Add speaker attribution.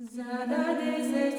Speaker 1: Zada de se